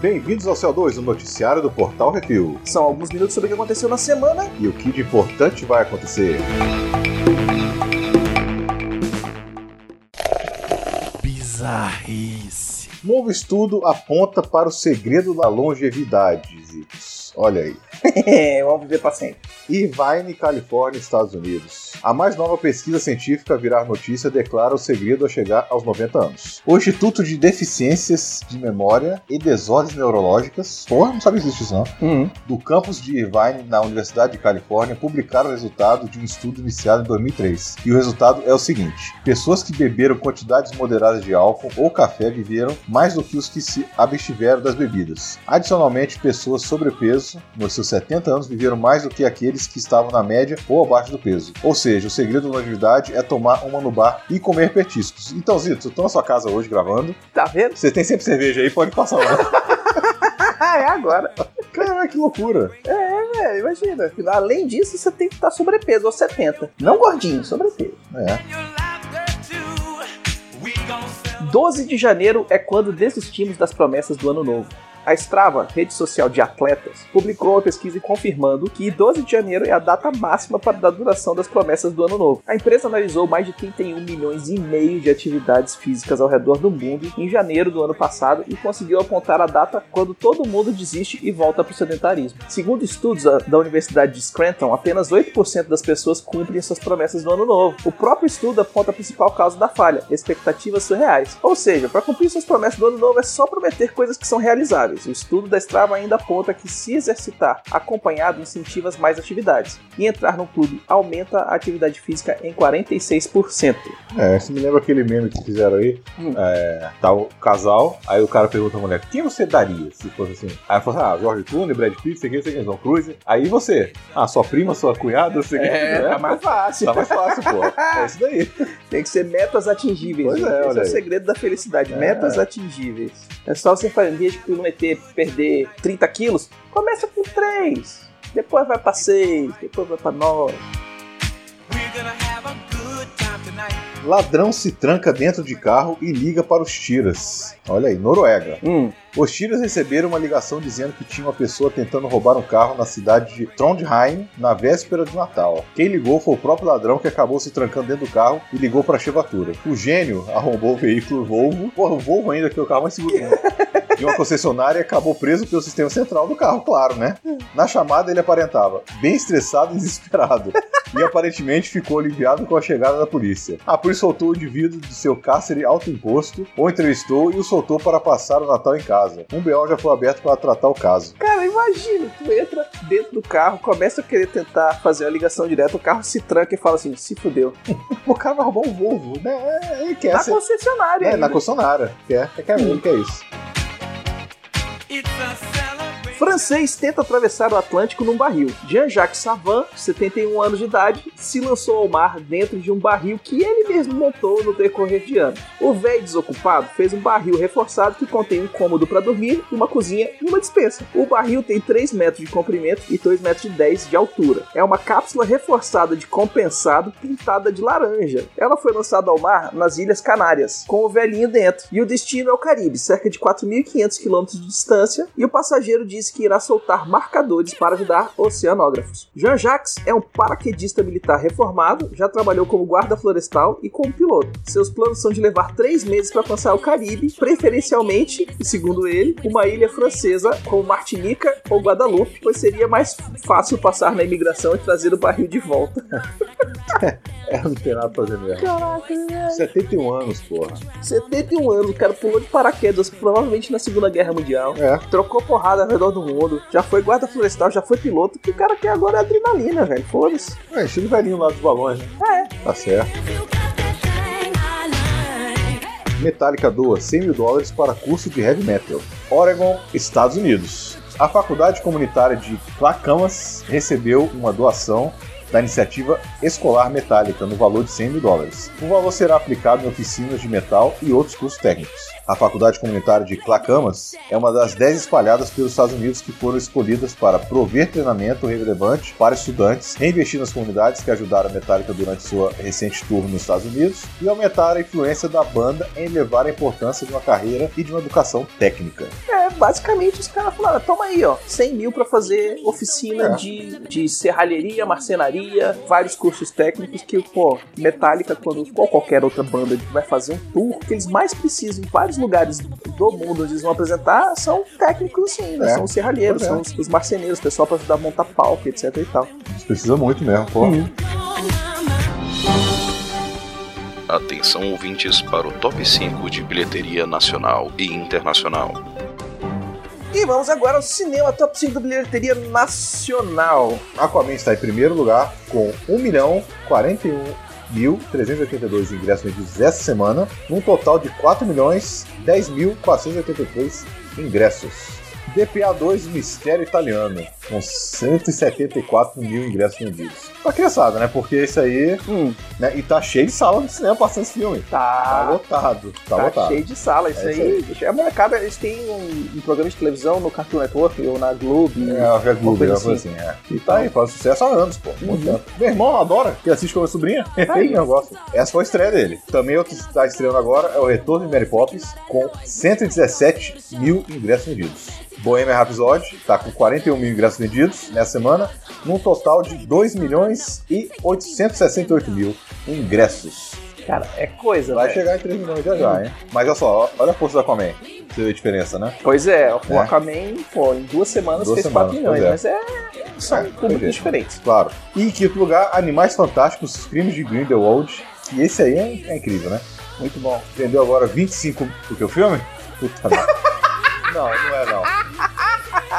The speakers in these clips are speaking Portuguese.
Bem-vindos ao CO2, o noticiário do Portal Refil. São alguns minutos sobre o que aconteceu na semana. E o que de importante vai acontecer. Bizarrice. Novo estudo aponta para o segredo da longevidade, Zitos. Olha aí. Vamos viver para sempre. Irvine, Califórnia, Estados Unidos. A mais nova pesquisa científica a virar notícia declara o segredo a chegar aos 90 anos. O Instituto de Deficiências de Memória e Desordens Neurológicas, porra, não sabia disso não, Uhum. do campus de Irvine, na Universidade de Califórnia, publicaram o resultado de um estudo iniciado em 2003. E o resultado é o seguinte: pessoas que beberam quantidades moderadas de álcool ou café viveram mais do que os que se abstiveram das bebidas. Adicionalmente, pessoas sobrepeso, nos seus 70 anos, viveram mais do que aqueles que estavam na média ou abaixo do peso. Ou seja, o segredo da longevidade é tomar uma no bar e comer petiscos. Então, Zito, eu tô na sua casa hoje gravando. Tá vendo? Você tem sempre cerveja aí, pode passar lá. É agora. Caraca, que loucura. É, imagina. Além disso, você tem que estar sobrepeso, ou 70. Não gordinho, sobrepeso. É. 12 de janeiro é quando desistimos das promessas do ano novo. A Strava, rede social de atletas, publicou uma pesquisa confirmando que 12 de janeiro é a data máxima para a duração das promessas do ano novo. A empresa analisou mais de 31 milhões e meio de atividades físicas ao redor do mundo em janeiro do ano passado e conseguiu apontar a data quando todo mundo desiste e volta para o sedentarismo. Segundo estudos da Universidade de Scranton, apenas 8% das pessoas cumprem suas promessas do ano novo. O próprio estudo aponta a principal causa da falha, expectativas surreais. Ou seja, para cumprir suas promessas do ano novo é só prometer coisas que são realizáveis. O estudo da Strava ainda aponta que se exercitar acompanhado incentiva mais atividades. E entrar no clube aumenta a atividade física em 46%. É, isso me lembra aquele meme que fizeram aí. Hum. É, tá o casal, aí o cara pergunta à mulher, quem você daria se fosse assim? Aí ela fala assim, ah, Jorge Clooney, Brad Pitt, sei quem, sei quem, Tom Cruise. Aí você, ah, sua prima, sua cunhada, sei quem. É, tá mais fácil. Tá mais fácil, pô. É isso daí. Tem que ser metas atingíveis. Pois gente. é, Esse é o segredo da felicidade. É. Metas atingíveis. É só você fazer, em vez de prometer perder 30 quilos, começa com 3. Depois vai pra 6, depois vai pra 9. Ladrão se tranca dentro de carro e liga para os tiras. Olha aí, Noruega. Hum, Os tiras receberam uma ligação dizendo que tinha uma pessoa tentando roubar um carro na cidade de Trondheim na véspera de Natal. Quem ligou foi o próprio ladrão que acabou se trancando dentro do carro e ligou para a chevatura. O gênio arrombou o veículo Volvo, porra, o Volvo ainda que é o carro mais seguro do de uma concessionária e acabou preso pelo sistema central do carro, claro, né? Na chamada ele aparentava bem estressado e desesperado. E aparentemente ficou aliviado com a chegada da polícia. A polícia soltou o indivíduo de seu cárcere alto imposto, o entrevistou e o soltou para passar o Natal em casa. Um BO já foi aberto para tratar o caso. Cara, imagina, tu entra dentro do carro, começa a querer tentar fazer a ligação direta, o carro se tranca e fala assim, se fudeu. O cara vai roubar um Volvo, né? Ele quer Na ser. concessionária. É, ainda. na concessionária. Quer, quer, quer, quer isso. Francês tenta atravessar o Atlântico num barril. Jean-Jacques Savant, 71 anos de idade, se lançou ao mar dentro de um barril que ele mesmo montou no decorrer de anos. O velho desocupado fez um barril reforçado que contém um cômodo para dormir, uma cozinha e uma despensa. O barril tem 3 metros de comprimento e 2 metros e 10 de altura. É uma cápsula reforçada de compensado pintada de laranja. Ela foi lançada ao mar nas Ilhas Canárias, com o velhinho dentro. E o destino é o Caribe, cerca de 4.500 quilômetros de distância, e o passageiro que irá soltar marcadores para ajudar oceanógrafos. Jean-Jacques é um paraquedista militar reformado, já trabalhou como guarda florestal e como piloto. Seus planos são de levar três meses para alcançar o Caribe, preferencialmente, segundo ele, uma ilha francesa como Martinica ou Guadalupe, pois seria mais fácil passar na imigração e trazer o barril de volta. É, não tem nada pra fazer mesmo. Caraca, velho. 71 anos, porra. 71 anos, o cara pulou de paraquedas, provavelmente na Segunda Guerra Mundial. É. Trocou porrada ao redor do mundo, já foi guarda florestal, já foi piloto. O que o cara quer agora é adrenalina, velho. Foda-se. É, estilo velhinho lá dos balões, né? É. Tá certo. Metallica doa 100 mil dólares para curso de heavy metal. Oregon, Estados Unidos. A faculdade comunitária de Clackamas recebeu uma doação da iniciativa escolar metálica, no valor de 100 mil dólares. O valor será aplicado em oficinas de metal e outros cursos técnicos. A Faculdade Comunitária de Clacamas é uma das 10 espalhadas pelos Estados Unidos que foram escolhidas para prover treinamento relevante para estudantes, reinvestir nas comunidades que ajudaram a Metallica durante sua recente tour nos Estados Unidos e aumentar a influência da banda em levar a importância de uma carreira e de uma educação técnica. É, basicamente os caras falaram: toma aí, ó, 100 mil pra fazer oficina É. de, de serralheria, marcenaria, vários cursos técnicos que, pô, Metallica, quando ou qualquer outra banda vai fazer um tour, que eles mais precisam em vários lugares do mundo onde eles vão apresentar são técnicos assim, né? É. São os serralheiros, é. são os, os marceneiros, o pessoal pra ajudar a montar palco, etc e tal. Isso precisa muito mesmo, pô. Uhum. Atenção ouvintes para o top 5 de bilheteria nacional e internacional. E vamos agora ao cinema top 5 da bilheteria nacional. Aquaman está em primeiro lugar com 1 milhão 41 mil 382 ingressos vendidos essa semana, num total de 4 milhões 10 mil 483 ingressos. DPA 2 Mistério Italiano, com 174 mil ingressos vendidos. Pra criançada, né? Porque esse aí. Hum, Né? E tá cheio de sala de cinema passando esse filme. Tá tá, lotado. Tá, tá lotado. cheio de sala. Isso É isso aí, a molecada, eles têm um, um programa de televisão no Cartoon Network ou na Globo. É, a uma coisa assim. assim, é. E tá aí, faz sucesso há anos, pô. Uhum. Meu irmão adora, que assiste com a minha sobrinha. aí. eu gosto. Essa foi a estreia dele. Também outro que está estreando agora é o Retorno de Mary Poppins, com 117 mil ingressos vendidos. Bohemian Rhapsody tá com 41 mil ingressos vendidos nessa semana, num total de 2 milhões e 868 mil ingressos. Cara, é coisa, Vai velho. chegar em 3 milhões já já, hein? Mas olha só, olha a força da Aquaman. Você vê a diferença, né? Pois é, o É. Aquaman, pô, em duas semanas Duas fez semanas, 4 milhões, pois mas é. São É, públicos é. diferentes. Claro. E em quinto lugar, Animais Fantásticos, Os Crimes de Grindelwald. Que esse aí é, é incrível, né? Muito bom. Vendeu agora 25. O que o filme? Puta merda. Não, não é não.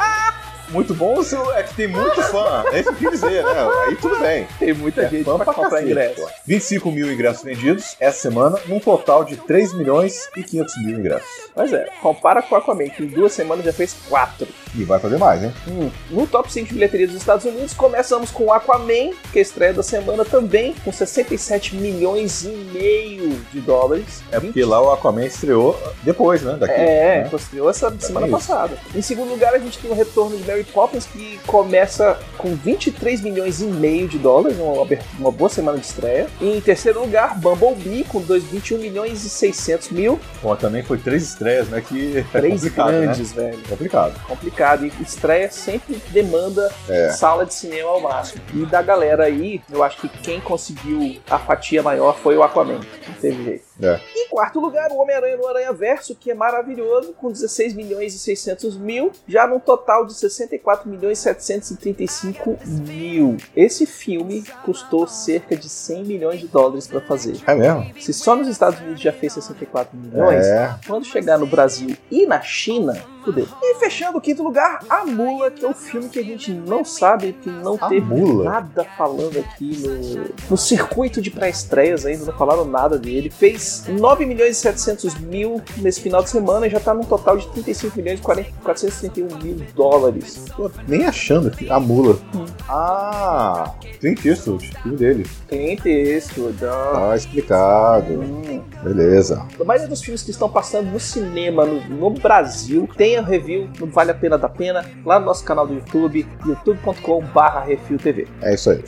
Ah! Muito bom se é que tem muito fã. É isso que eu quis dizer, né? Aí tudo bem. Tem muita É gente fã pra, pra comprar cacete, ingresso. pô. 25 mil ingressos vendidos essa semana, num total de 3 milhões e 500 mil ingressos. Mas é, compara com o Aquaman, que em duas semanas já fez 4. E vai fazer mais, hein? Hum, No top 5 de bilheteria dos Estados Unidos, começamos com Aquaman, que é a estreia da semana também, com 67 milhões e meio de dólares. É porque lá o Aquaman estreou depois, né? Daqui. É, né? construiu essa semana isso. passada. Em segundo lugar, a gente tem o retorno de Mary Poppins, que começa com 23 milhões e meio de dólares, uma, uma boa semana de estreia. E em terceiro lugar, Bumblebee, com dois- 21 milhões e 600 mil. Bom, também foi três estreias, né? Que é Três né? grandes, velho. Complicado. Complicado. E estreia sempre demanda É. sala de cinema ao máximo. E da galera aí, eu acho que quem conseguiu a fatia maior foi o Aquaman. Não teve jeito. É. Em quarto lugar, o Homem-Aranha no Aranha Verso, que é maravilhoso, com 16 milhões e 600 mil, já num total de 64 milhões e 735 mil. Esse filme custou cerca de 100 milhões de dólares para fazer. É mesmo? Se só nos Estados Unidos já fez 64 milhões, É. quando chegar no Brasil e na China, fudeu. E fechando o quinto lugar, A Mula, que é um filme que a gente não sabe, que não A teve Mula? nada falando aqui no, no circuito de pré-estreias ainda, não falaram nada dele. Fez 9 milhões e 700 mil nesse final de semana e já tá num total de 35 milhões e 40 431 mil dólares. Tô nem achando aqui. A mula. Hum. Ah, Clint Eastwood, filho dele. Tem texto, dá. Tá explicado. Hum. Beleza. A maioria dos filmes que estão passando no cinema no, no Brasil tem a review no Vale a Pena da Pena lá no nosso canal do YouTube, youtube.com/barra Refil TV. É isso aí.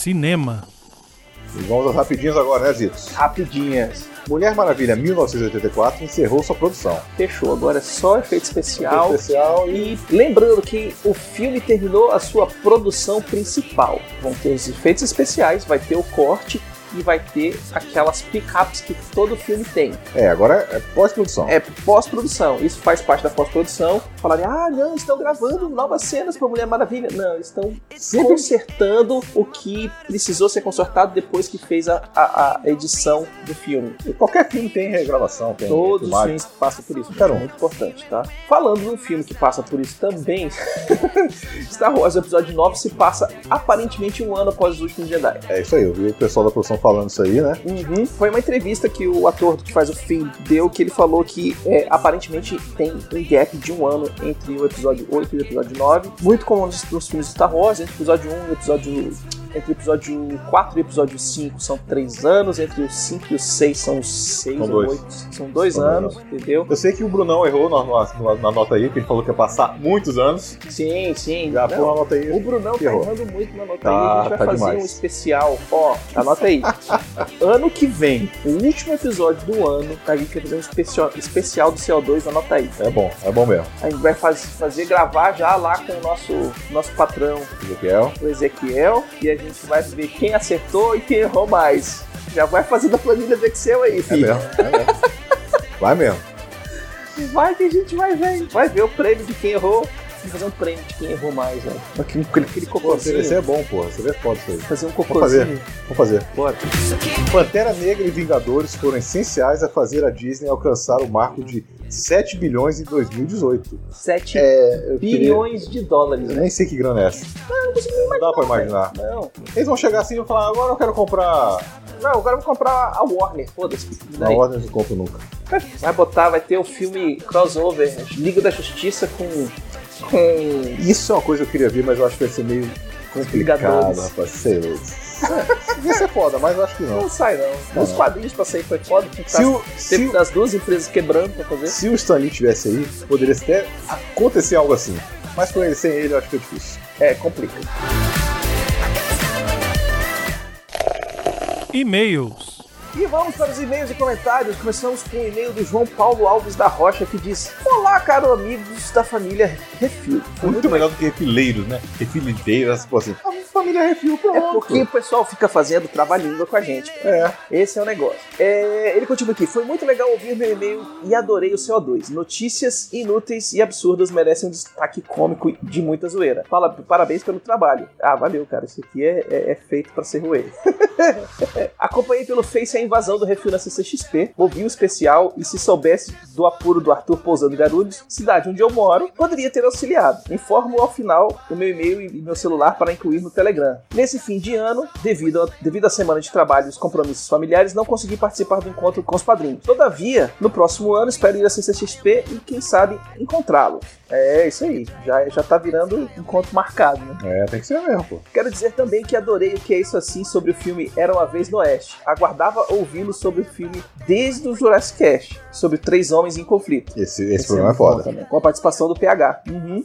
Cinema. E vamos às rapidinhas agora, né, Zitos? Rapidinhas. Mulher Maravilha 1984 encerrou sua produção. Fechou. Agora é só efeito especial. especial e E lembrando que o filme terminou a sua produção principal. Vão ter os efeitos especiais, vai ter o corte e vai ter aquelas pickups que todo filme tem. É, agora é pós-produção. É pós-produção. Isso faz parte da pós-produção. Falarem, ah, não, estão gravando novas cenas para Mulher Maravilha. Não, estão consertando o que precisou ser consertado depois que fez a, a- a edição do filme. Qualquer filme tem regravação, tem Todos os filmes passam por isso. Quero É muito importante, tá? Falando de um filme que passa por isso também, Star Wars Episódio 9 se passa aparentemente um ano após os últimos Jedi. É isso aí, eu vi o pessoal da produção falando isso aí, né? Uhum. Foi uma entrevista que o ator que faz o Finn deu, que ele falou que é, aparentemente tem um gap de um ano entre o episódio 8 e o episódio 9. Muito como nos, nos filmes de Star Wars, entre o episódio 1 e o episódio entre o episódio 4 e o episódio 5 são 3 anos, entre o 5 e o 6 são 6 São ou dois. 8, são 2 São anos, dois entendeu? Eu sei que o Brunão errou na, na- na nota aí, que ele falou que ia passar muitos anos. Sim, sim. Já Não, pôr a nota aí. O Brunão tá Errou. errando muito na nota Tá, aí. A gente vai tá fazer demais. um especial. Ó, anota aí. ano que vem, o último episódio do ano, a gente vai fazer um especial, especial do CO2, anota aí. É bom, é bom mesmo. A gente vai faz- fazer gravar já lá com o nosso, nosso patrão, Ezequiel. o Ezequiel, e a gente vai ver quem acertou e quem errou mais. Já vai fazendo a planilha do Excel aí, É filho. mesmo, é mesmo. Vai mesmo. Vai que a gente vai ver. Vai ver o prêmio de quem errou. Fazer um prêmio de quem errou mais, velho. Aquele, aquele Pô, cocôzinho. esse é bom, porra. Você vê foda isso aí. Fazer um Vamos fazer. cocôzinho. Vamos fazer. Bora. Pantera Negra e Vingadores foram essenciais a fazer a Disney alcançar o marco de 7 bilhões em 2018. 7 É, eu queria- bilhões de dólares, Eu né? nem sei que grana é essa. Não consigo nem Não dá pra imaginar. Não. Eles vão chegar assim e vão falar: agora eu quero comprar. Não, agora eu vou comprar a Warner, foda-se. Ordem eu não compro nunca. Vai botar, vai ter o filme crossover, Liga da Justiça com. Com. Isso é uma coisa que eu queria ver, mas eu acho que vai ser meio complicado, rapaz. Sei lá. Ia ser foda, mas eu acho que não. Não sai não. Os quadrinhos pra sair foi foda, tinha que Se tá- o, se, o, das duas empresas quebrando pra fazer. se o Stan Lee tivesse aí, poderia até acontecer algo assim. Mas com ele, sem ele, eu acho que é difícil. É, complica. E-mails. E vamos para os e-mails e comentários. Começamos com o e-mail do João Paulo Alves da Rocha que diz: Olá, caro amigos da família Refil. Foi Muito melhor do que refileiros, né? Refilideiras, pô, assim. Família refil, pronto. É porque o pessoal fica fazendo trabalhinho com a gente. É. Esse é o negócio. É, ele continua aqui. Foi muito legal ouvir meu e-mail e adorei o CO2. Notícias inúteis e absurdas merecem um destaque cômico de muita zoeira. Fala, parabéns pelo trabalho. Ah, valeu, cara. Isso aqui é, é- é feito pra ser roer. Acompanhei pelo Face a invasão do refil na CCXP, ouvi o especial e se soubesse do apuro do Arthur pousando Garulhos, cidade onde eu moro, poderia ter auxiliado. Informo ao final o meu e-mail e meu celular para incluir no Telegram. Nesse fim de ano, devido, a, devido à semana de trabalho e os compromissos familiares, não consegui participar do encontro com os padrinhos. Todavia, no próximo ano espero ir à CCXP e quem sabe encontrá-lo. É isso aí, já, já tá virando encontro marcado, né? É, tem que ser mesmo, pô. Quero dizer também que adorei o que é isso assim sobre o filme Era uma Vez no Oeste. Aguardava ouvi-lo sobre o filme desde o Jurassic Cast, sobre três homens em conflito. Esse, esse, Esse programa é bom foda. também, com a participação do PH.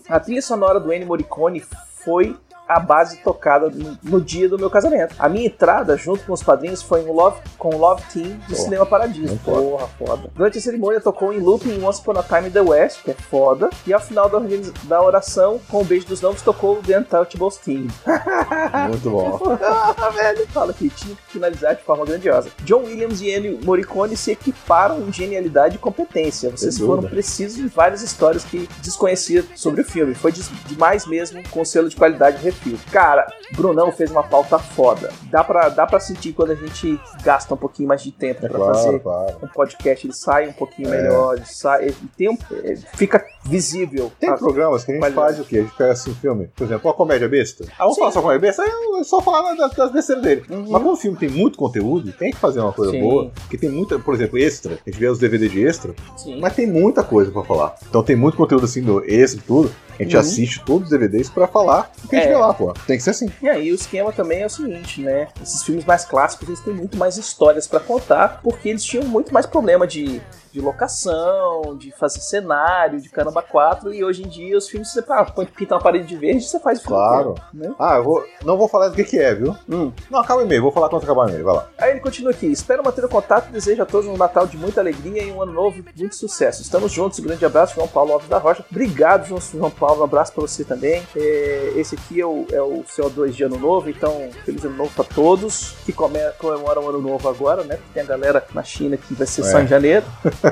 A trilha sonora do Ennio Morricone foi a base tocada no, no dia do meu casamento. A minha entrada, junto com os padrinhos, foi um Love, com o Love Team do Cinema Paradiso. Porra, foda. Durante a cerimônia, tocou em looping Once Upon a Time in the West, que é foda. E ao final da, da oração, com o beijo dos novos, tocou o The Untouchables Team. Muito bom. Ah, velho. Fala que tinha que finalizar de forma grandiosa. John Williams e Ennio Morricone se equiparam em genialidade e competência. Vocês foram precisos em várias histórias que desconhecia sobre o filme. Foi demais mesmo, com selo de qualidade refil. Cara, Brunão fez uma pauta foda. Dá pra, dá pra sentir quando a gente gasta um pouquinho mais de tempo É pra claro, fazer claro. um podcast. Ele sai um pouquinho É. melhor, ele sai, ele tem um, é, fica visível. Tem Ah, programas que a gente Qualidade. faz o quê? A gente pega assim um filme, por exemplo, uma comédia besta. Ah, vamos Sim. falar só comédia besta? Eu só falar das, das besteiras dele. Uhum. Mas quando o filme tem muito conteúdo, tem que fazer uma coisa Sim. boa. Porque tem muita, por exemplo, extra. A gente vê os DVD de extra, sim. mas tem muita coisa pra falar. Então tem muito conteúdo assim do extra e tudo. A gente Uhum. assiste todos os DVDs pra falar o que a gente É. vê lá, pô. Tem que ser assim. E aí o esquema também é o seguinte, né? Esses filmes mais clássicos, eles têm muito mais histórias pra contar, porque eles tinham muito mais problema de, de locação, de fazer cenário, de caramba 4, e hoje em dia os filmes você ah, pinta uma parede de verde e você faz o filme Claro. inteiro, né? Ah, eu vou. Não vou falar do que, que é, viu? Hum. Não, acaba o e-mail, vou falar quando acabar o e-mail, vai lá. Aí ele continua aqui. Espero manter o contato e desejo a todos um Natal de muita alegria e um ano novo de muito sucesso. Estamos juntos. Um grande abraço, João Paulo Alves da Rocha. Obrigado, João, Paulo. Um abraço pra você também. É, esse aqui é o, é o CO2 de ano novo, então feliz ano novo pra todos que come- comemoram o ano novo agora, né? Porque tem a galera na China que vai ser só É. em janeiro.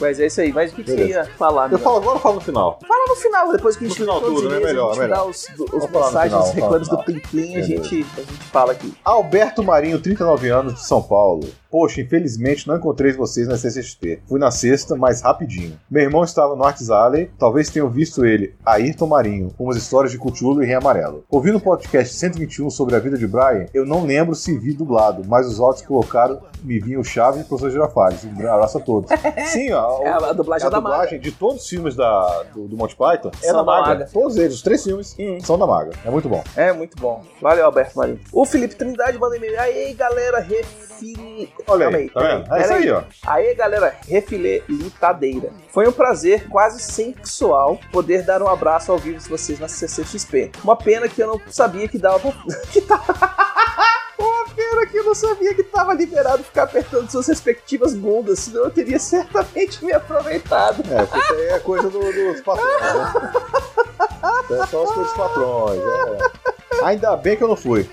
Mas é isso aí. Mas o que, que você ia falar, Eu falo agora ou falo no final? Fala no final, depois que a No gente final todos os tudo, né? e-mails, Melhor, a gente melhor. dá os, os no mensagens, final, os reclames do vamos falar no Plim Plim, a gente, a gente fala aqui. Alberto Marinho, 39 anos, de São Paulo. Poxa, infelizmente não encontrei vocês na CCXP. Fui na sexta, mas rapidinho. Meu irmão estava no Arts Alley, talvez tenham visto ele, Ayrton Marinho, umas histórias de Cthulhu e Rei Amarelo. Ouvindo o podcast 121 sobre a vida de Brian, eu não lembro se vi dublado, mas os áudios que colocaram me vinham Chaves e o Professor Girafales. Um abraço a todos. Sim, ó, É a, dublagem a da Maga. dublagem de todos os filmes da, do, do Monty Python é São da Maga. Maga. Todos eles, os três filmes, Hum. são da Maga. É muito bom. É, muito bom. Valeu, Alberto Marinho. O Felipe Trindade manda e-mail. Aí, galera, refile... Olha aí, tá vendo? É isso aí, ó. Aê, galera, refilitadeira. Foi um prazer quase sexual poder dar um abraço ao vivo de vocês na CCXP. Uma pena que eu não sabia que dava pra... que tava... Uma pena que eu não sabia que tava liberado ficar apertando suas respectivas bundas, senão eu teria certamente me aproveitado. É, porque isso aí é coisa do- dos patrões, né? É só as coisas dos patrões, é. Ainda bem que eu não fui.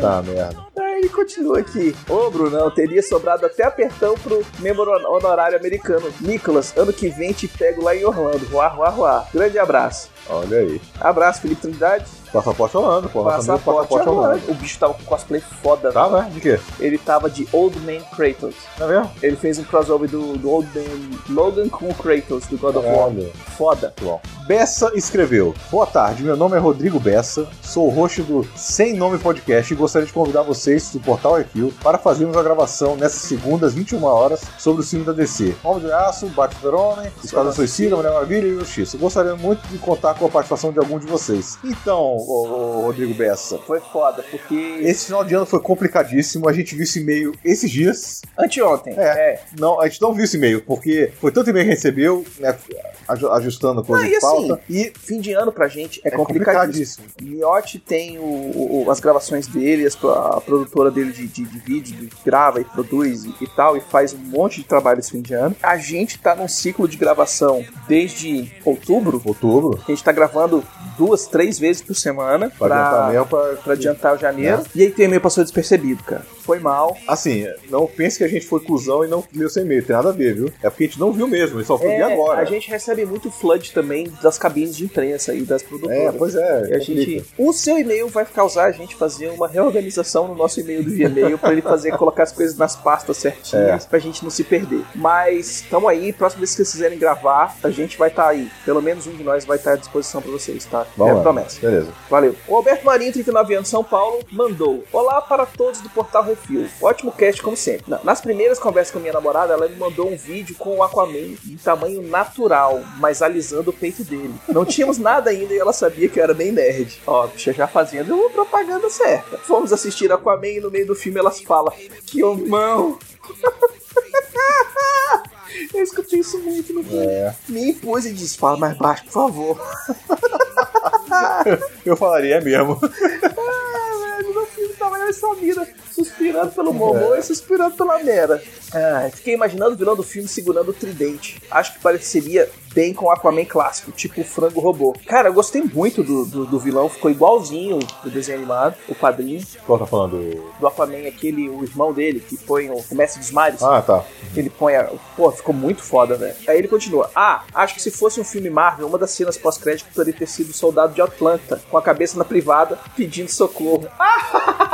Tá, merda. Aí ele continua aqui. Ô, Brunão, teria sobrado até apertão pro membro honorário americano. Nicolas, ano que vem te pego lá em Orlando. Ruá, ruá, ruá. Grande abraço. Olha aí. Abraço, Felipe Trindade. Passaporte Holanda, pô. Passaporte, passaporte Holanda. Orlando. O bicho tava com cosplay foda. Tá, né? De quê? Ele tava de Old Man Kratos. Tá vendo? Ele fez um crossover do, do Old Man Logan com o Kratos do God of War. Olha. Foda. Bom. Bessa escreveu: Boa tarde, meu nome é Rodrigo Bessa, sou o host do Sem Nome Podcast e gostaria de convidar vocês do Portal Refil para fazermos a gravação nessas segundas 21 horas sobre o filme da DC. Homem de Aço, Esquadrão Suicida, Mulher Maravilha e Justiça. Gostaria muito de contar com a participação de algum de vocês. Então, ô, Rodrigo Bessa, Foi foda, porque. esse final de ano foi complicadíssimo. A gente viu esse e-mail esses dias. Anteontem. É. Não, a gente não viu esse e-mail, porque foi tanto e-mail que recebeu, né, aju- ajustando a coisa de e assim, pauta. e fim de ano pra gente é, É complicadíssimo. complicadíssimo. Miotti tem o, o- as gravações dele, as- a produtora dele de, de, de vídeo, que grava e produz e, e tal, e faz um monte de trabalho esse fim de ano. A gente tá num ciclo de gravação desde outubro. Outubro. A gente tá gravando duas, três vezes por semana Pra adiantar pra, mesmo, pra, pra adiantar o janeiro. Né? E aí tem e-mail passou despercebido, cara. Foi mal. Assim, não pense que a gente foi cuzão e não leu sem e-mail. Tem nada a ver, viu? É porque a gente não viu mesmo, gente só foi É, agora. a gente recebe muito flood também das cabines de imprensa e das produtoras. É, pois é. E a gente, o seu e-mail vai causar a gente fazer uma reorganização no nosso e-mail do Gmail para ele fazer colocar as coisas nas pastas certinhas É. pra gente não se perder. Mas tamo aí, próxima vez que vocês quiserem gravar, a gente vai estar aí. Pelo menos um de nós vai estar à disposição pra vocês, tá? Vamos é lá. promessa. Beleza. Valeu. O Alberto Marinho, 39 anos, São Paulo, mandou. Olá para todos do Portal Refil. Ótimo cast, como sempre. Na- Nas primeiras conversas com a minha namorada, ela me mandou um vídeo com o Aquaman em tamanho natural, mas alisando o peito dele. Não tínhamos nada ainda e ela sabia que eu era bem nerd. Ó, bicha já fazendo uma propaganda certa. Fomos assistir Aquaman e no meio do filme elas falam: Que homão! Eu escutei isso muito no filme. É. Me impus e disse: Fala mais baixo, por favor. Eu falaria, é mesmo. Ah, velho, no filme tava eu e Samira suspirando pelo Momô e suspirando pela Mera. Ah, fiquei imaginando o vilão do filme segurando o tridente. Acho que pareceria bem com o Aquaman clássico, tipo o frango robô. Cara, eu gostei muito do, do, do vilão, ficou igualzinho do desenho animado, o padrinho. Qual tá falando? Do Aquaman, aquele, o irmão dele, que põe o, o mestre dos mares. Ah, tá. Ele põe a. Pô, ficou muito foda, velho. Aí ele continua. Ah, acho que se fosse um filme Marvel, uma das cenas pós-crédito poderia ter sido o soldado de Atlanta, com a cabeça na privada, pedindo socorro. Ah,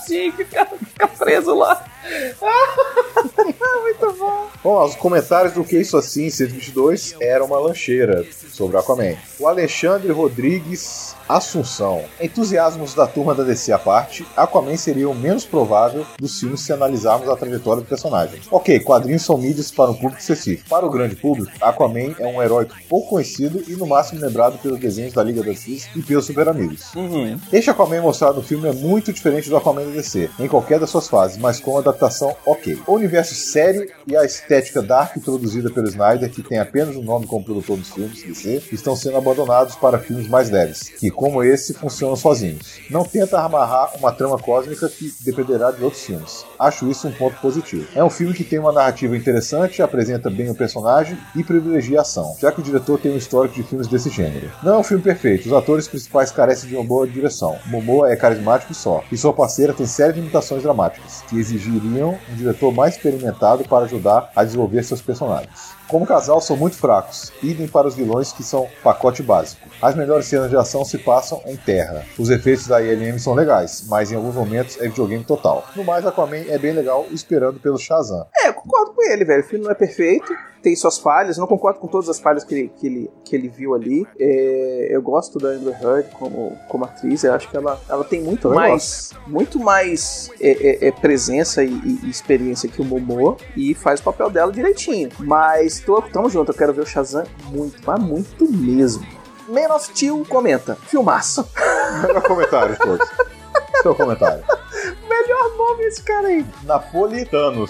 sim, fica, fica preso lá. muito bom. Bom, os comentários do Que Isso Assim, 122, era uma lancheira sobre Aquaman. O Alexandre Rodrigues Assunção. Entusiasmos da turma da DC à parte, Aquaman seria o menos provável dos filmes se analisarmos a trajetória do personagem. Ok, quadrinhos são mídias para um público específico. Para o grande público, Aquaman é um herói pouco conhecido e no máximo lembrado pelos desenhos da Liga da Justiça e pelos Super Amigos. Uhum. Este Aquaman mostrado no filme é muito diferente do Aquaman da DC, em qualquer das suas fases, mas com adaptação ok. O universo sério e a estética dark introduzida pelo Snyder, que tem apenas o nome como produtor dos filmes, DC estão sendo abandonados para filmes mais leves, que, como esse, funcionam sozinhos. Não tenta amarrar uma trama cósmica que dependerá de outros filmes. Acho isso um ponto positivo. É um filme que tem uma narrativa interessante, apresenta bem o personagem e privilegia a ação, já que o diretor tem um histórico de filmes desse gênero. Não é um filme perfeito, os atores principais carecem de uma boa direção. Momoa é carismático só, e sua parceira tem série de limitações dramáticas, que exigiriam um diretor mais experimentado para ajudar a desenvolver seus personagens. Como casal, são muito fracos, idem para os vilões que são pacote básico. As melhores cenas de ação se passam em terra. Os efeitos da ILM são legais, mas em alguns momentos é videogame total. No mais, Aquaman é bem legal esperando pelo Shazam. É, eu concordo com ele, velho. O filme não é perfeito, tem suas falhas. Eu não concordo com todas as falhas que ele, que ele, que ele viu ali. É, eu gosto da Amber Heard como, como atriz. Eu acho que ela, ela tem muito Também mais, muito mais é, é, é, presença e, e experiência que o Momoa e faz o papel dela direitinho. Mas tô, tamo junto, eu quero ver o Shazam muito, mas muito mesmo. Man of Steel comenta, filmaço. Melhor comentário de todos. Seu comentário. Melhor nome esse cara aí. Napolitanos.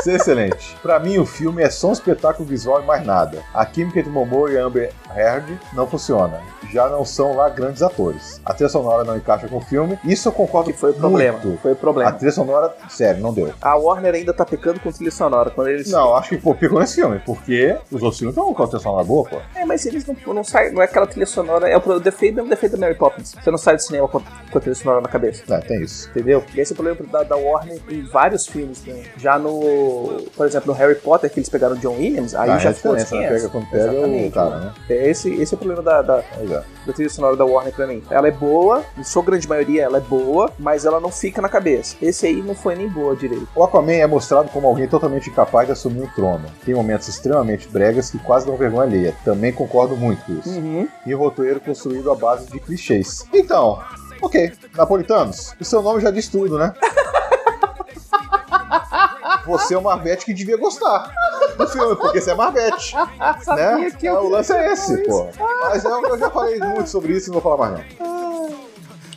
Isso é excelente. Pra mim, o filme é só um espetáculo visual e mais nada. A química entre Momoa e Amber Heard não funciona. Já não são lá grandes atores. A trilha sonora não encaixa com o filme. Isso eu concordo Que foi o problema. muito. Foi o A problema. trilha sonora, sério, não deu. A Warner ainda tá pecando com trilha sonora. Quando eles. Não, acho que pô, pegou nesse filme, porque os outros filmes estão com a trilha sonora boa, pô. É, mas eles não, não saem. Não é aquela trilha sonora. É o defeito, é o defeito da Mary Poppins. Você não sai do cinema com, com a trilha sonora na cabeça. É, tem isso. Entendeu? E esse é o problema da, da Warner em vários filmes. Né? Já no. Por exemplo, no Harry Potter, que eles pegaram John Williams, aí Ah, já é ficou diferença, né? desconhece. Pega quando pega o cara, né? É esse, esse é o problema da, da, é. da trilha sonora da Warner pra mim. Ela é boa, em sua grande maioria ela é boa, mas ela não fica na cabeça. Esse aí não foi nem boa direito. O Aquaman é mostrado como alguém totalmente incapaz de assumir o trono. Tem momentos extremamente bregas que quase dão vergonha alheia. Também concordo muito com isso. Uhum. E o roteiro construído à base de clichês. Então, ok, napolitanos, o seu nome já diz tudo, né? Você é uma Marvete que devia gostar do filme, porque você é Marvete. né? que o lance é esse, pô. Mas eu, eu já falei muito sobre isso e não vou falar mais não.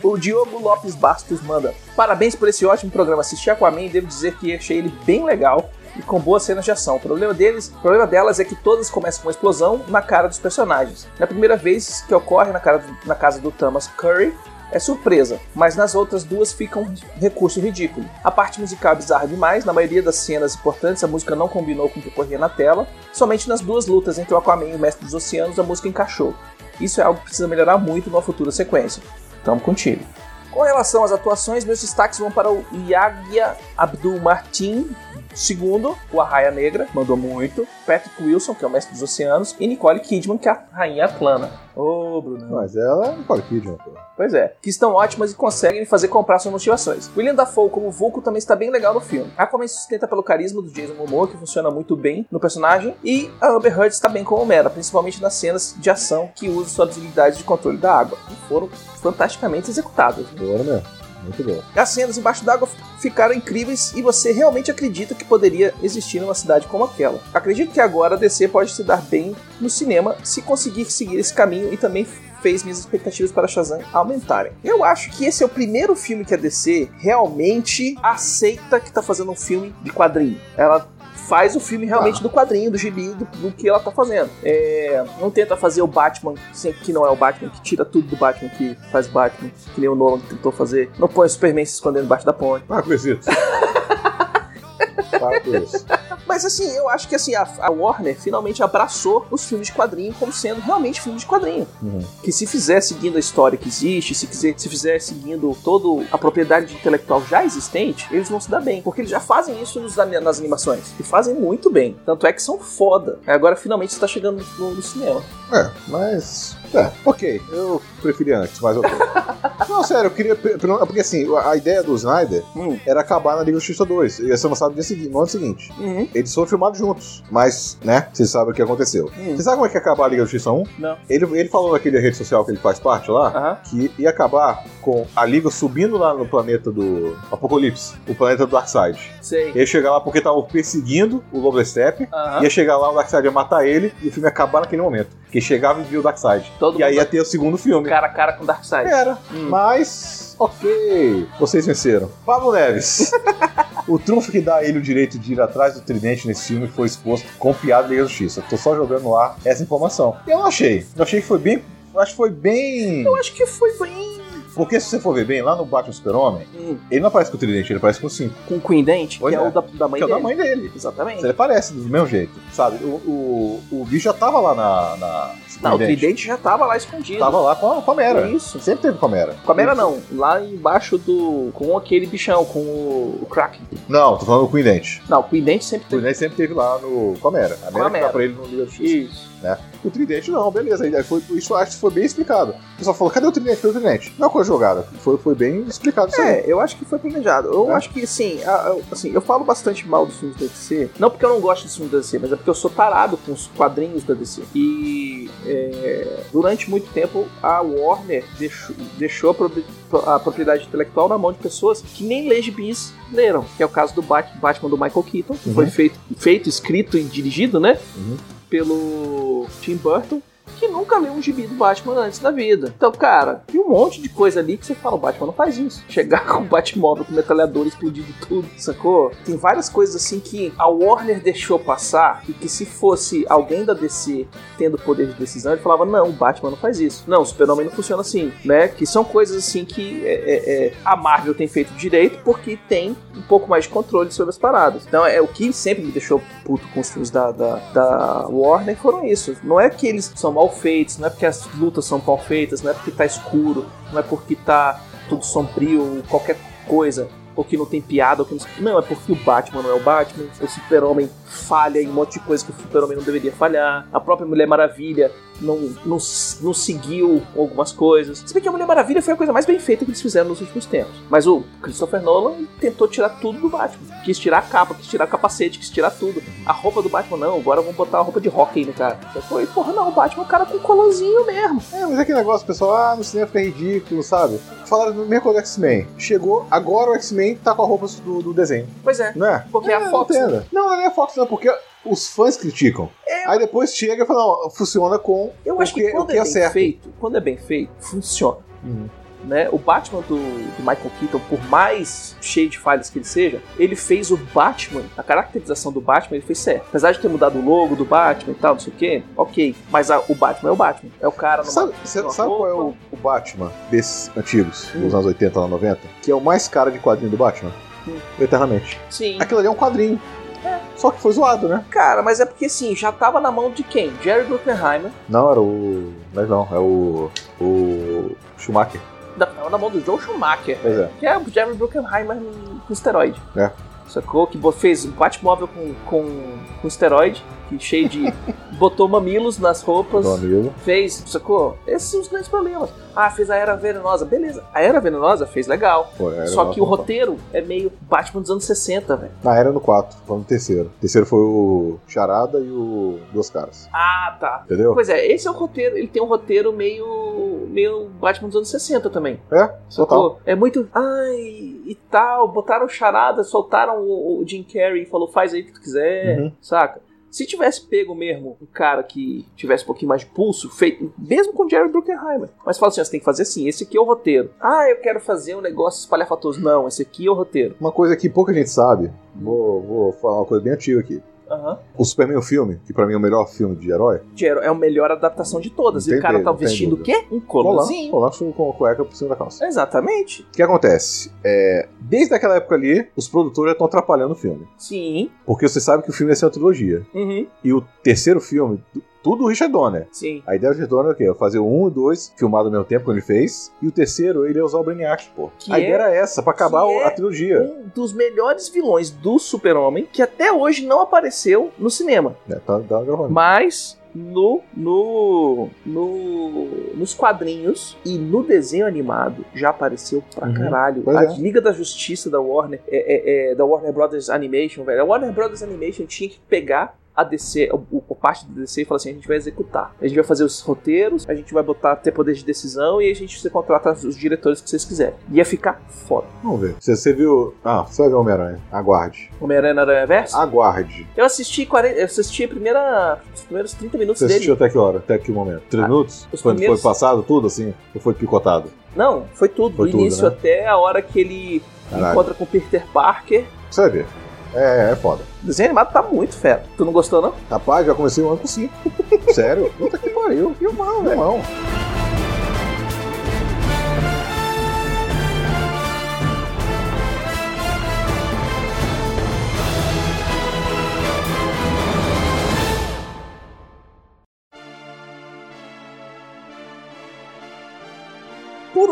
O Diogo Lopes Bastos manda: Parabéns por esse ótimo programa. Assisti Aquaman e devo dizer que achei ele bem legal e com boas cenas de ação. O problema deles, o problema delas é que todas começam com uma explosão na cara dos personagens. Na primeira vez que ocorre na, do- na casa do Thomas Curry, é surpresa, mas nas outras duas fica um recurso ridículo. A parte musical é bizarra demais, na maioria das cenas importantes a música não combinou com o que ocorria na tela, somente nas duas lutas entre o Aquaman e o Mestre dos Oceanos a música encaixou. Isso é algo que precisa melhorar muito numa futura sequência. Tamo contigo. Com relação às atuações, meus destaques vão para o Yagya Abdul Martin II, o Arraia Negra, mandou muito, Patrick Wilson, que é o Mestre dos Oceanos, e Nicole Kidman, que é a Rainha Plana. Ô, Bruno. Mas ela é Nicole Kidman, pô. Pois é, que estão ótimas e conseguem fazer comprar suas motivações. William Dafoe como Vulco também está bem legal no filme. Aquaman se sustenta pelo carisma do Jason Momoa, que funciona muito bem no personagem, e a Amber Heard está bem como Mera, principalmente nas cenas de ação que usa suas habilidades de controle da água, que foram fantasticamente executadas. Boa mesmo. Muito boa. As cenas embaixo d'água ficaram incríveis e você realmente acredita que poderia existir numa cidade como aquela. Acredito que agora a DC pode se dar bem no cinema se conseguir seguir esse caminho e também fez minhas expectativas para Shazam aumentarem. Eu acho que esse é o primeiro filme que a DC realmente aceita que tá fazendo um filme de quadrinho. Ela faz o filme realmente do quadrinho, do gibi, do, do que ela tá fazendo. É, não tenta fazer o Batman que não é o Batman, que tira tudo do Batman, que faz Batman, que nem o Nolan tentou fazer. Não põe o Superman se escondendo embaixo da ponte. Com isso. Isso. Mas assim, eu acho que assim, a, a Warner finalmente abraçou os filmes de quadrinho como sendo realmente filmes de quadrinho. Uhum. Que se fizer seguindo a história que existe, se, quiser, se fizer seguindo toda a propriedade intelectual já existente, eles vão se dar bem. Porque eles já fazem isso nos- nas animações. E fazem muito bem. Tanto é que são foda. Agora finalmente está chegando no, no cinema. É, mas. É, ok. Eu preferi antes, mas ok. Não, sério, eu queria. Porque assim, a ideia do Snyder Hum. era acabar na Liga Justiça 2. Ia ser lançado no dia seguinte, no ano seguinte. Uhum. Eles foram filmados juntos. Mas, né, vocês sabem o que aconteceu. Hum. Você sabe como é que ia acabar a Liga da Justiça 1? Não. Ele, ele falou naquele rede social que ele faz parte lá. Aham. Que ia acabar com a Liga subindo lá no planeta do Apocalipse, o planeta do Darkseid. Sei. Ia chegar lá porque estavam perseguindo o Lobo Step. Ia chegar lá, o Darkseid ia matar ele e o filme ia acabar naquele momento. Que chegava e via o Darkseid. Todo E aí ia ter o segundo filme. cara a cara com Darkseid. Era. Hum. Mas. Ok, vocês venceram. Pablo Neves. o trunfo que dá a ele o direito de ir atrás do tridente nesse filme foi exposto com piada e justiça. Tô só jogando no ar essa informação. Eu não achei. Eu achei que foi bem. Eu acho que foi bem. Eu acho que foi bem. Porque se você for ver bem, lá no Batman Super-Homem, Hum, ele não aparece com o tridente, ele aparece com o cinto. com o Queen Dent, que é, é. o da, da mãe que é o dele. da mãe dele. Exatamente. Ele parece do mesmo jeito, sabe? O, o, o bicho já tava lá na. na Não, o Tridente. Já tava lá escondido. Tava lá com a, com a Mera. Isso. Sempre teve com a Mera. Com a Mera não, lá embaixo do. com aquele bichão, com o, o Kraken. Não, tô falando do Queen Dent. Não, o Queen Dent sempre O Queen teve. Dent sempre teve lá no, com a Mera. A Com Mera a que dá Mera. pra ele no Liga. Isso. Né? O Tridente não, beleza. Aí Foi, isso acho que foi bem explicado. O pessoal falou, cadê o Tridente? Cadê o Tridente? Não é uma coisa jogada. Foi, foi bem explicado isso aí. É, eu acho que foi planejado. Eu É. acho que, assim, a- assim, eu falo bastante mal dos filmes da DC. Não porque eu não gosto dos filmes da DC, mas é porque eu sou tarado com os quadrinhos da DC. E é, durante muito tempo a Warner deixou, deixou a, propri- a propriedade intelectual na mão de pessoas que nem lê gibis leram. Que é o caso do Bat- Batman do Michael Keaton, que Uhum. foi feito, feito, escrito e dirigido, né? Uhum. Pelo Tim Burton. Que nunca leu um gibi do Batman antes da vida. Então, cara, tem um monte de coisa ali que você fala: o Batman não faz isso. Chegar com o Batmóvel com metralhador explodindo tudo, sacou? Tem várias coisas assim que a Warner deixou passar e que se fosse alguém da DC tendo poder de decisão, ele falava: não, o Batman não faz isso. Não, o Super-Homem não funciona assim, né? Que são coisas assim que é, é, é, a Marvel tem feito direito porque tem um pouco mais de controle sobre as paradas. Então, é o que sempre me deixou puto com os filmes da, da, da Warner foram isso. Não é que eles são mal feitos, não é porque as lutas são mal feitas, não é porque tá escuro, não é porque tá tudo sombrio, qualquer coisa. Ou que não tem piada, ou que não... não, é porque o Batman não é o Batman, o Super-Homem falha em um monte de coisa que o Super-Homem não deveria falhar, a própria Mulher Maravilha não, não, não seguiu algumas coisas. Se bem que a Mulher Maravilha foi a coisa mais bem feita que eles fizeram nos últimos tempos. Mas o Christopher Nolan tentou tirar tudo do Batman. Quis tirar a capa, quis tirar o capacete, quis tirar tudo. A roupa do Batman, não, agora vamos botar a roupa de hockey no cara. Foi, porra, não, o Batman é um cara com colãozinho mesmo. É, mas é aquele negócio, pessoal, ah, no cinema fica ridículo, sabe? Falaram do mesmo coisa do X-Men. Chegou, agora o X-Men tá com a roupa do, do desenho, Pois é. não é? Porque é a não Fox, entenda. Não, não é a Fox, não, porque os fãs criticam. Aí depois chega e fala, não, funciona com Eu o acho que, que, quando o que é, é bem feito, quando é bem feito, funciona. Uhum. Né? O Batman do, do Michael Keaton, por mais cheio de falhas que ele seja, ele fez o Batman, a caracterização do Batman, ele fez certo. Apesar de ter mudado o logo do Batman e tal, não sei o que, ok. Mas a- o Batman é o Batman. É o cara numa, Sabe, cê- sabe qual é o, o Batman desses antigos, Hum. dos anos 80 anos 90? Que é o mais cara de quadrinho do Batman? Hum. Eternamente. Sim. Aquilo ali é um quadrinho. Só que foi zoado, né? Cara, mas é porque assim, já tava na mão de quem? Jerry Bruckheimer. Não, era o. Mas não, é o. O. Schumacher. Tava na mão do Joe Schumacher. Pois é. Que é o Jerry Bruckheimer com esteroide. É. Sacou? Que fez um Batmóvel com, com, com esteroide, que cheio de. botou mamilos nas roupas. Meu amigo. Fez, sacou? Esses são os grandes problemas. Ah, fez a Era Venenosa. Beleza. A Era Venenosa fez legal. Pô, Só que o roteiro é meio Batman dos anos 60, velho. Na era no 4, falando no terceiro. O terceiro foi o Charada e o Duas Caras. Ah, tá. Entendeu? Pois é, esse é o roteiro. Ele tem um roteiro meio. meio Batman dos anos 60 também. É, total. Sacou? É muito. Ai, e tal. Botaram charada, soltaram o, o Jim Carrey e falou: faz aí o que tu quiser, Uhum. saca? Se tivesse pego mesmo um cara que tivesse um pouquinho mais de pulso, feito, mesmo com Jerry Bruckheimer, mas fala assim: ó, você tem que fazer assim, esse aqui é o roteiro. Ah, eu quero fazer um negócio espalhafatoso. Não, esse aqui é o roteiro. Uma coisa que pouca gente sabe, vou, vou falar uma coisa bem antiga aqui. Aham. O Superman, o filme, que pra mim é o melhor filme de herói, Jerry É a melhor adaptação de todas. Não e o cara tá vestindo o quê? Um Colan, colãozinho. Colan com a cueca por cima da calça. Exatamente. O que acontece? É, desde aquela época ali, os produtores já estão atrapalhando o filme. Sim. Porque você sabe que o filme ia ser uma trilogia. Uhum. E o terceiro filme, tudo o Richard Donner. Sim. A ideia do Richard Donner era o quê? Fazer o um e dois filmado ao mesmo tempo quando ele fez. E o terceiro, ele ia usar o Brainiac, pô. Que a é- ideia era essa, pra acabar que é a trilogia. um dos melhores vilões do Super-Homem, que até hoje não apareceu no cinema. É, tá, tá gravando. Mas no, no, no nos quadrinhos e no desenho animado já apareceu pra Uhum. caralho. A é. Liga da Justiça da Warner, é, é, é, da Warner Brothers Animation, velho. A Warner Brothers Animation tinha que pegar a DC, o, o parte da DC e fala assim: a gente vai executar. A gente vai fazer os roteiros, a gente vai botar ter poder de decisão e a gente você contrata os diretores que vocês quiserem. Ia ficar foda. Vamos ver. Você, você viu. Ah, você vai ver Homem-Aranha. Aguarde. Homem-Aranha Aranha Verso? Aguarde. Eu assisti 40, eu assisti a primeira, os primeiros 30 minutos Você dele. assistiu até que hora? Até que momento? Três Ah, minutos? os Foi, primeiros- foi passado tudo assim? Ou foi picotado? Não, foi tudo. Foi do tudo, início né? até a hora que ele encontra com o Peter Parker. Você vai ver. É, é foda. O desenho animado tá muito fera. Tu não gostou, não? Rapaz, já comecei o ano com 5. Sério? Puta que pariu. Filmão, velho. Filmão.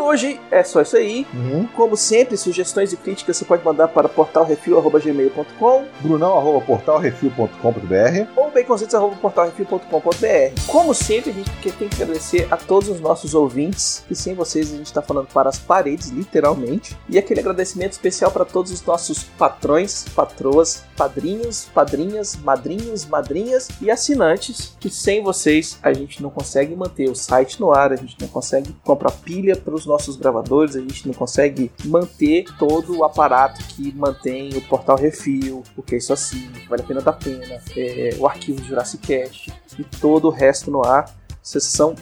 Hoje é só isso aí. Uhum. Como sempre, sugestões e críticas você pode mandar para portalrefil.gmail.com Brunão, arroba portalrefil.com.br. ou baconzitos.portalrefil.com.br. Como sempre, a gente tem que agradecer a todos os nossos ouvintes, que sem vocês a gente está falando para as paredes, literalmente. E aquele agradecimento especial para todos os nossos patrões, patroas, padrinhos, padrinhas, madrinhos, madrinhas e assinantes, que sem vocês a gente não consegue manter o site no ar, a gente não consegue comprar pilha para os nossos gravadores, a gente não consegue manter todo o aparato que mantém o Portal Refil, o que é isso assim, vale a pena da pena, é, o arquivo Jurassic Cast e todo o resto no ar. Vocês são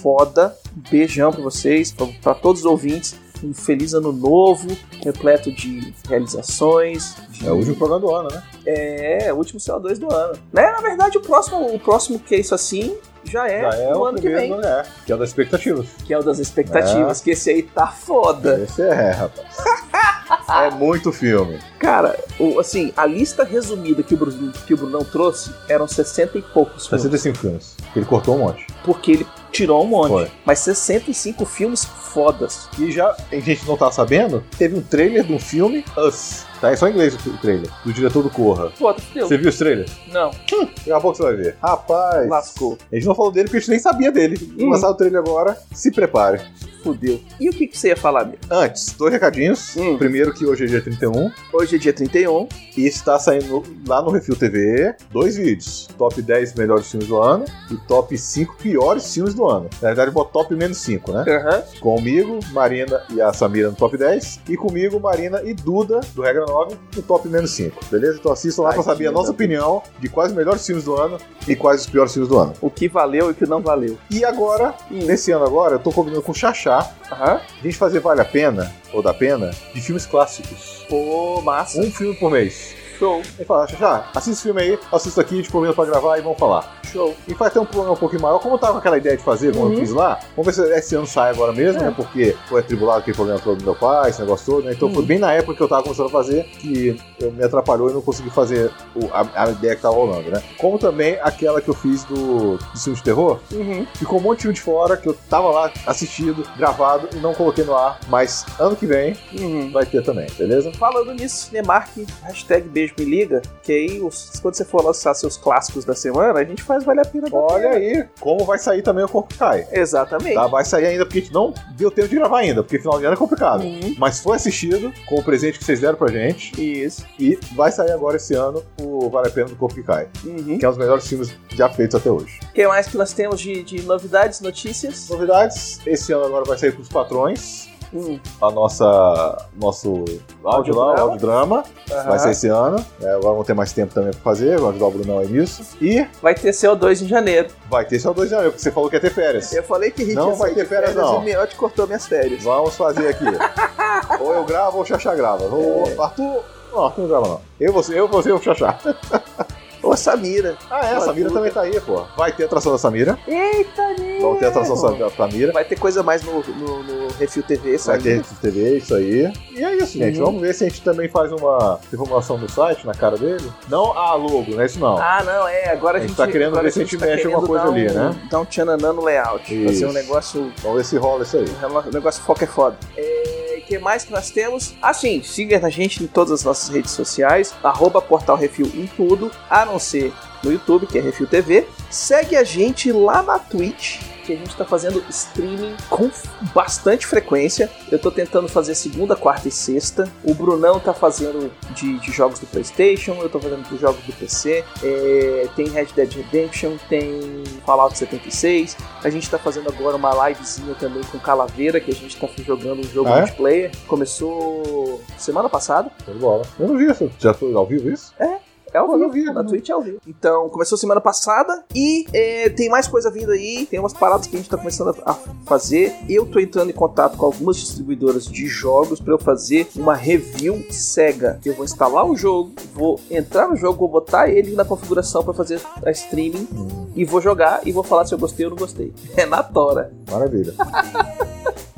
foda. Beijão para vocês, para todos os ouvintes. Um feliz ano novo, repleto de realizações. de- É o último programa do ano, né? É, o último CO2 do ano. Né? Na verdade, o próximo, o próximo que é isso assim já é, Já é o ano que vem. né? Que é o das expectativas. Que é o das expectativas, que esse aí tá foda. Esse é, rapaz. é muito filme. Cara, o, assim, a lista resumida que o, Bruno, que o Brunão trouxe eram 60 e poucos filmes. 65 filmes. Ele cortou um monte. Porque ele tirou um monte. Foi. Mas 65 filmes fodas. E já, a gente não tá sabendo, teve um trailer de um filme, Us. Tá, é só em inglês o trailer. Do diretor do Corra. Foda, fudeu. Você viu os trailers? Não, Daqui a pouco você vai ver. Rapaz. lascou. A gente não falou dele porque a gente nem sabia dele. Hum. Lançar o trailer agora, se prepare. Fudeu. E o que, que você ia falar mesmo? Antes, dois recadinhos. Hum. Primeiro que hoje é dia 31 Hoje é dia 31. e está saindo lá no Refil TV dois vídeos. Top 10 melhores filmes do ano e top 5 piores filmes do ano. Na verdade, eu boto top menos 5, né? Aham. Comigo, Marina e a Samira no top 10. E comigo, Marina e Duda, do Regra 9, no top menos 5. Beleza? Então assistam lá pra Tadinha saber a nossa opinião de quais os melhores filmes do ano e quais os piores filmes do ano. O que valeu e o que não valeu. E agora, nesse ano agora, eu tô combinando com o Xaxá Aham. a gente fazer Vale a Pena, ou da Pena, de filmes clássicos. Pô, massa. Um filme por mês. Show, Ele fala, Xaxá, assista esse filme aí, assisto aqui, combina pra gravar e vamos falar. show. E faz até um programa um pouquinho maior. Como eu tava com aquela ideia de fazer, como Uhum. eu fiz lá, vamos ver se esse ano sai agora mesmo, É. né? Porque foi atribulado aquele problema todo do meu pai, esse negócio todo, né? Então foi Uhum. bem na época que eu tava começando a fazer que eu me atrapalhou e não consegui fazer o- a, a ideia que tava rolando, né? Como também aquela que eu fiz do, do filme de terror, Uhum. ficou um monte de filme de fora que eu tava lá assistido, gravado e não coloquei no ar, mas ano que vem Uhum. vai ter também, beleza? Falando nisso, Cinemark, hashtag beijo me liga, que aí os- quando você for lançar seus clássicos da semana, a gente faz Vale a Pena Olha Pena. aí como vai sair também o Corpo Cai. Exatamente. Tá? Vai sair ainda porque a gente não deu tempo de gravar ainda, porque final de ano é complicado. Uhum. Mas foi assistido com o presente que vocês deram pra gente. Isso. E vai sair agora esse ano o Vale a Pena do Corpo que Cai, Uhum. que é um dos melhores filmes já feitos até hoje. O que mais que nós temos de, de novidades, notícias? Novidades: esse ano agora vai sair com os patrões. Hum. A nossa. Nosso áudio lá, o Audiodrama. audiodrama. Vai Aham. sair esse ano. É, agora vamos ter mais tempo também pra fazer. Vou ajudar o Brunão aí nisso. E Vai ter CO2 em janeiro. vai ter esse é o 2 de janeiro, porque você falou que ia ter férias. Eu falei que gente Não vai ter de férias, não. O Miotti cortou minhas férias. Vamos fazer aqui. ou eu gravo ou o Xaxá grava. É. Arthur. Não, Arthur não grava não. Eu, você, eu, você e o Xaxá. Ô, Samira. Ah, é, a Samira também tá aí, pô. Vai ter atração da Samira. Eita, né? Vamos ter atração da Samira. Vai ter coisa mais no, no, no Refil TV, Vai sabe? ter TV, isso aí. E é isso, gente. Uhum. Vamos ver se a gente também faz uma reformulação do site na cara dele. Não a logo, não é isso não. Ah, não, é. Agora a A gente, gente tá querendo ver se a gente mexe querendo alguma coisa dar ali, um, né? Dar um tchananã no layout. Isso. Fazer um negócio. Vamos ver se rola isso aí. Um negócio foca é foda. É, que mais que nós temos? Assim, siga a gente em todas as nossas redes sociais, arroba Portal Refil em tudo, a não ser no YouTube, que é Refil TV. Segue a gente lá na Twitch, que a gente tá fazendo streaming com bastante frequência. Eu tô tentando fazer segunda, quarta e sexta. O Brunão tá fazendo de, de jogos do PlayStation, eu tô fazendo de jogos do PC. É, tem Red Dead Redemption, tem Fallout 76. A gente tá fazendo agora uma livezinha também com Calaveira, que a gente tá jogando um jogo Ah, é? multiplayer. Começou semana passada. De bola. Eu não vi isso. Já foi ao vivo isso? É ao Pô, eu vivo, vi, na né? Twitch é ao vivo. Então, começou semana passada e é, tem mais coisa vindo aí, tem umas paradas que a gente tá começando a, a fazer. Eu tô entrando em contato com algumas distribuidoras de jogos para eu fazer uma review cega. Eu vou instalar o jogo, vou entrar no jogo, vou botar ele na configuração para fazer a streaming e vou jogar e vou falar se eu gostei ou não gostei. É na tora. Maravilha.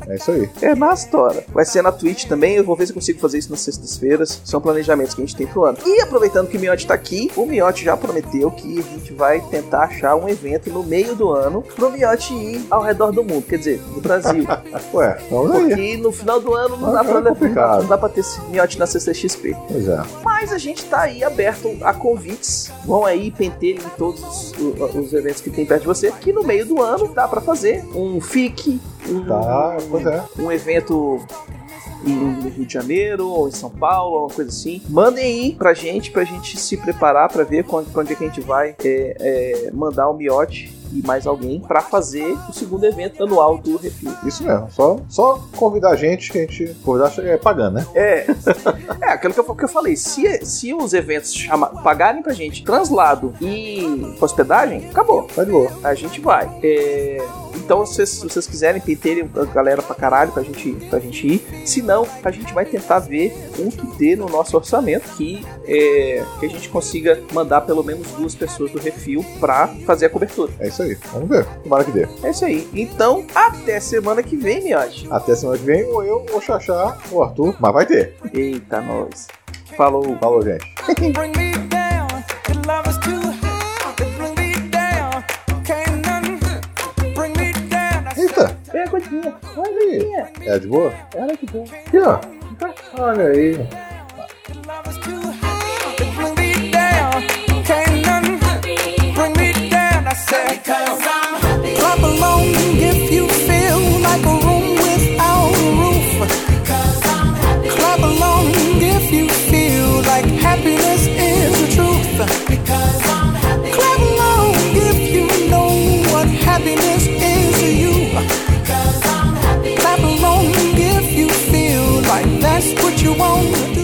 é isso aí. É na Tora. Vai ser na Twitch também. Eu vou ver se eu consigo fazer isso nas sextas-feiras. São planejamentos que a gente tem pro ano. E aproveitando que o Miotti tá aqui, o Miotti já prometeu que a gente vai tentar achar um evento no meio do ano pro Miotti ir ao redor do mundo. Quer dizer, no Brasil. Ué, vamos aí. Porque no final do ano não Ah, dá pra, é complicado. não dá pra ter esse Miotti na CCXP. Pois é. Mas a gente tá aí aberto a convites. Vão aí, pentelhem em todos os, os eventos que tem perto de você. Que no meio do ano dá pra fazer um FIC, um, Tá, pois é. um evento no Rio de Janeiro ou em São Paulo, uma coisa assim. Mandem aí pra gente, pra gente se preparar pra ver quando, pra onde é que a gente vai é, é, mandar o Miote e mais alguém pra fazer o segundo evento anual do Refil. Isso mesmo. Só, só convidar a gente, que a gente. Convidar é pagando, né? É, é aquilo que eu, que eu falei. Se, se os eventos chama, pagarem pra gente translado e hospedagem, acabou. Tá de boa. A gente vai. É, então, se vocês, se vocês quiserem penterem a galera pra caralho pra gente, pra gente ir. Se não, a gente vai tentar ver um que dê no nosso orçamento que, é, que a gente consiga mandar pelo menos duas pessoas do refil pra fazer a cobertura. É isso aí. Vamos ver. Tomara que dê. É isso aí. Então, até semana que vem, Miote. Até semana que vem, ou eu, ou o Xaxá, ou o Arthur. Mas vai ter. Eita, nós. Falou. Falou, gente. Eita, Pega a coisinha. olha aí. É de boa? Olha que bom. Aqui, ó. Olha aí. say, because I'm happy. Clap along if you feel like a room without a roof. Because I'm happy. Clap along if you feel like happiness is the truth. Because I'm happy. Clap along if you know what happiness is to you. Because I'm happy. Clap along if you feel like that's what you want.